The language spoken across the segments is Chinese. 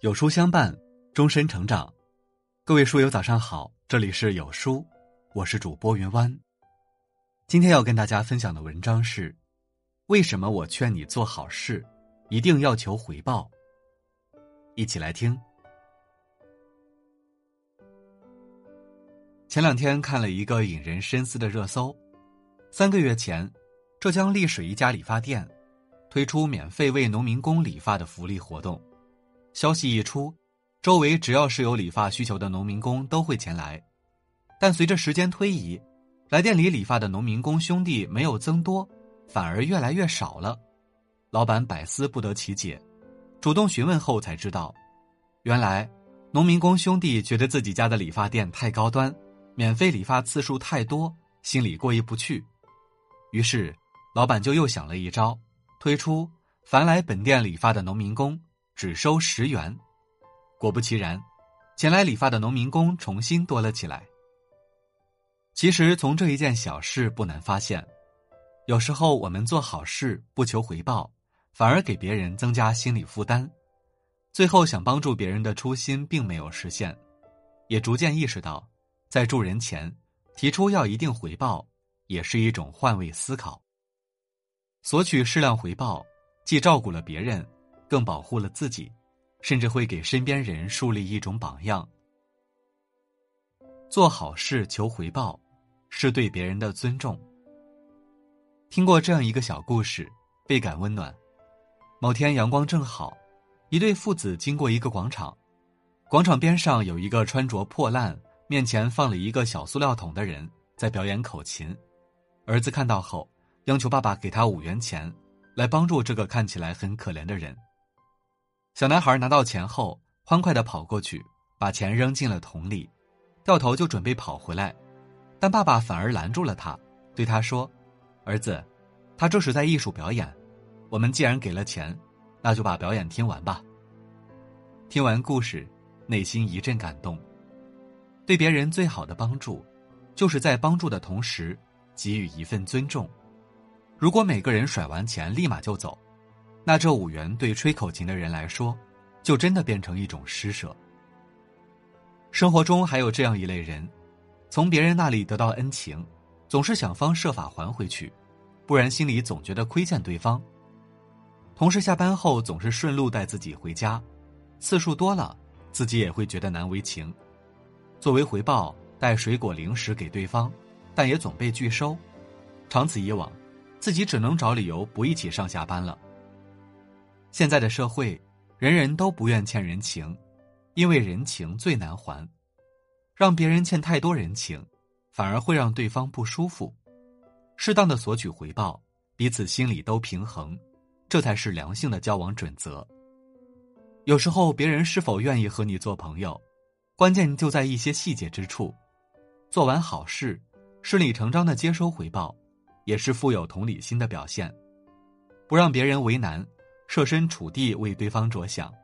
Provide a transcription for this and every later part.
有书相伴，终身成长。各位书友早上好，这里是有书，我是主播云湾。今天要跟大家分享的文章是：为什么我劝你做好事，一定要求回报？一起来听。前两天看了一个引人深思的热搜：三个月前，浙江丽水一家理发店推出免费为农民工理发的福利活动。消息一出，周围只要是有理发需求的农民工都会前来。但随着时间推移，来店里理发的农民工兄弟没有增多，反而越来越少了。老板百思不得其解，主动询问后才知道，原来农民工兄弟觉得自己家的理发店太高端，免费理发次数太多，心里过意不去。于是，老板就又想了一招，推出凡来本店理发的农民工。只收十元，果不其然，前来理发的农民工重新多了起来。其实从这一件小事不难发现，有时候我们做好事不求回报，反而给别人增加心理负担，最后想帮助别人的初心并没有实现，也逐渐意识到，在助人前提出要一定回报，也是一种换位思考。索取适量回报，既照顾了别人。更保护了自己，甚至会给身边人树立一种榜样。做好事求回报，是对别人的尊重。听过这样一个小故事，倍感温暖。某天阳光正好，一对父子经过一个广场，广场边上有一个穿着破烂、面前放了一个小塑料桶的人在表演口琴。儿子看到后，央求爸爸给他五元钱，来帮助这个看起来很可怜的人。小男孩拿到钱后，欢快的跑过去，把钱扔进了桶里，掉头就准备跑回来，但爸爸反而拦住了他，对他说：“儿子，他这是在艺术表演，我们既然给了钱，那就把表演听完吧。”听完故事，内心一阵感动。对别人最好的帮助，就是在帮助的同时给予一份尊重。如果每个人甩完钱立马就走。那这五元对吹口琴的人来说，就真的变成一种施舍。生活中还有这样一类人，从别人那里得到恩情，总是想方设法还回去，不然心里总觉得亏欠对方。同事下班后总是顺路带自己回家，次数多了，自己也会觉得难为情。作为回报，带水果零食给对方，但也总被拒收。长此以往，自己只能找理由不一起上下班了。现在的社会，人人都不愿欠人情，因为人情最难还。让别人欠太多人情，反而会让对方不舒服。适当的索取回报，彼此心里都平衡，这才是良性的交往准则。有时候，别人是否愿意和你做朋友，关键就在一些细节之处。做完好事，顺理成章的接收回报，也是富有同理心的表现。不让别人为难。设身处地为对方着想，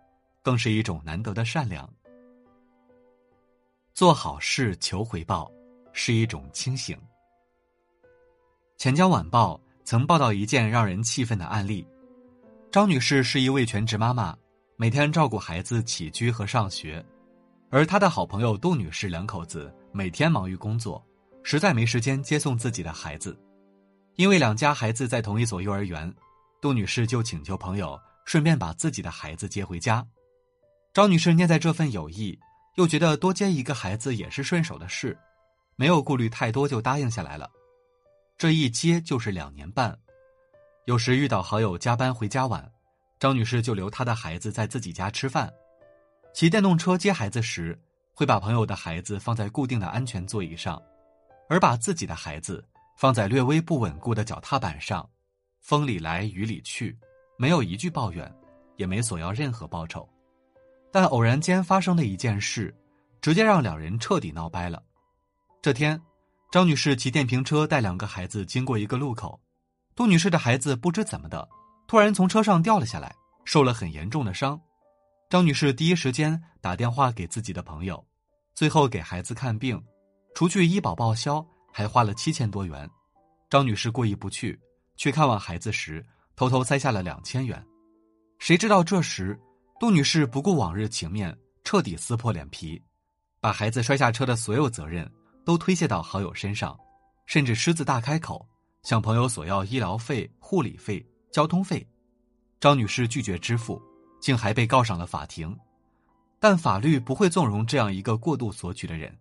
更是一种难得的善良。做好事求回报，是一种清醒。钱江晚报曾报道一件让人气愤的案例：张女士是一位全职妈妈，每天照顾孩子起居和上学，而她的好朋友杜女士两口子每天忙于工作，实在没时间接送自己的孩子。因为两家孩子在同一所幼儿园。杜女士就请求朋友顺便把自己的孩子接回家。张女士念在这份友谊，又觉得多接一个孩子也是顺手的事，没有顾虑太多就答应下来了。这一接就是两年半。有时遇到好友加班回家晚，张女士就留她的孩子在自己家吃饭。骑电动车接孩子时，会把朋友的孩子放在固定的安全座椅上，而把自己的孩子放在略微不稳固的脚踏板上。风里来雨里去，没有一句抱怨，也没索要任何报酬，但偶然间发生的一件事，直接让两人彻底闹掰了。这天，张女士骑电瓶车带两个孩子经过一个路口，杜女士的孩子不知怎么的，突然从车上掉了下来，受了很严重的伤。张女士第一时间打电话给自己的朋友，最后给孩子看病，除去医保报销，还花了七千多元。张女士过意不去。去看望孩子时，偷偷塞下了两千元。谁知道这时，杜女士不顾往日情面，彻底撕破脸皮，把孩子摔下车的所有责任都推卸到好友身上，甚至狮子大开口向朋友索要医疗费、护理费、交通费。张女士拒绝支付，竟还被告上了法庭。但法律不会纵容这样一个过度索取的人。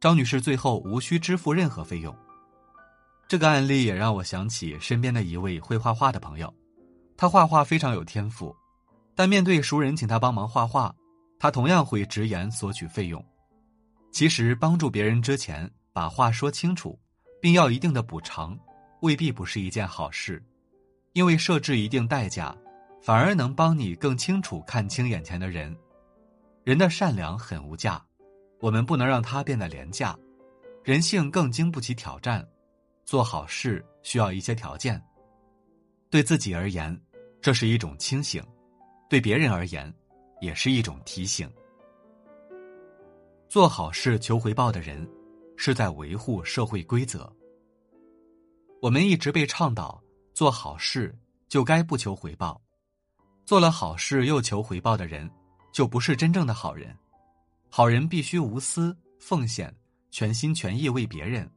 张女士最后无需支付任何费用。这个案例也让我想起身边的一位会画画的朋友，他画画非常有天赋。但面对熟人请他帮忙画画，他同样会直言索取费用。其实帮助别人之前把话说清楚，并要一定的补偿，未必不是一件好事，因为设置一定代价，反而能帮你更清楚看清眼前的人。人的善良很无价，我们不能让它变得廉价。人性更经不起挑战，做好事需要一些条件。对自己而言，这是一种清醒。对别人而言，也是一种提醒。做好事求回报的人，是在维护社会规则。我们一直被倡导做好事就该不求回报，做了好事又求回报的人，就不是真正的好人。好人必须无私奉献，全心全意为别人，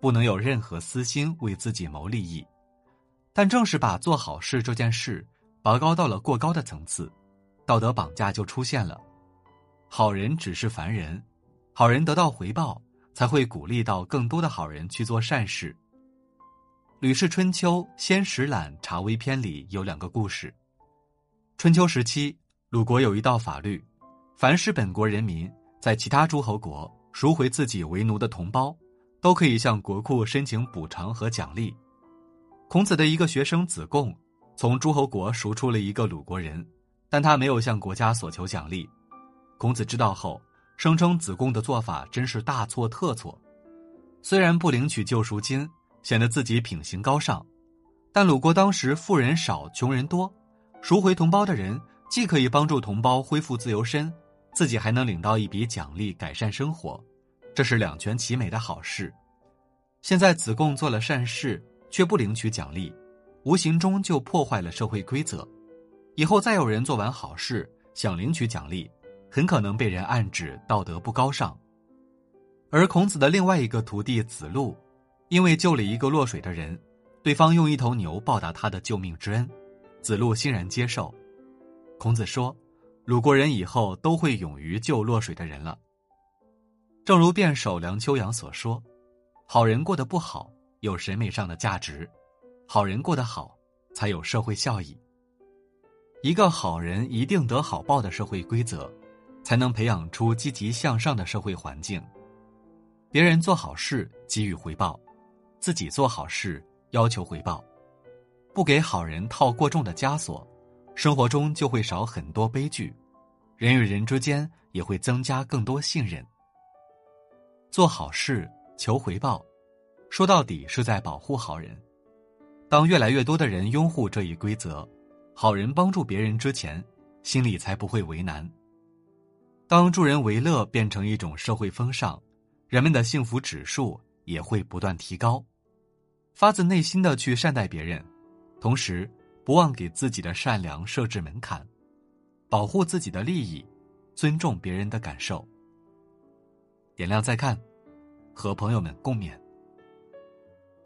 不能有任何私心为自己谋利益。但正是把做好事这件事。拔高到了过高的层次，道德绑架就出现了。好人只是凡人，好人得到回报才会鼓励到更多的好人去做善事。《吕氏春秋·先史览·查微篇》里有两个故事。春秋时期，鲁国有一道法律，凡是本国人民在其他诸侯国赎回自己为奴的同胞，都可以向国库申请补偿和奖励。孔子的一个学生子贡。从诸侯国赎出了一个鲁国人，但他没有向国家索求奖励。孔子知道后，声称子贡的做法真是大错特错。虽然不领取救赎金，显得自己品行高尚，但鲁国当时富人少，穷人多，赎回同胞的人既可以帮助同胞恢复自由身，自己还能领到一笔奖励，改善生活，这是两全其美的好事。现在子贡做了善事，却不领取奖励。无形中就破坏了社会规则，以后再有人做完好事想领取奖励，很可能被人暗指道德不高尚。而孔子的另外一个徒弟子路，因为救了一个落水的人，对方用一头牛报答他的救命之恩，子路欣然接受。孔子说：“鲁国人以后都会勇于救落水的人了。”正如辩手梁秋阳所说：“好人过得不好，有审美上的价值。”好人过得好，才有社会效益。一个好人一定得好报的社会规则，才能培养出积极向上的社会环境。别人做好事给予回报，自己做好事要求回报，不给好人套过重的枷锁，生活中就会少很多悲剧，人与人之间也会增加更多信任。做好事求回报，说到底是在保护好人。当越来越多的人拥护这一规则，好人帮助别人之前，心里才不会为难。当助人为乐变成一种社会风尚，人们的幸福指数也会不断提高。发自内心的去善待别人，同时不忘给自己的善良设置门槛，保护自己的利益，尊重别人的感受。点亮再看，和朋友们共勉。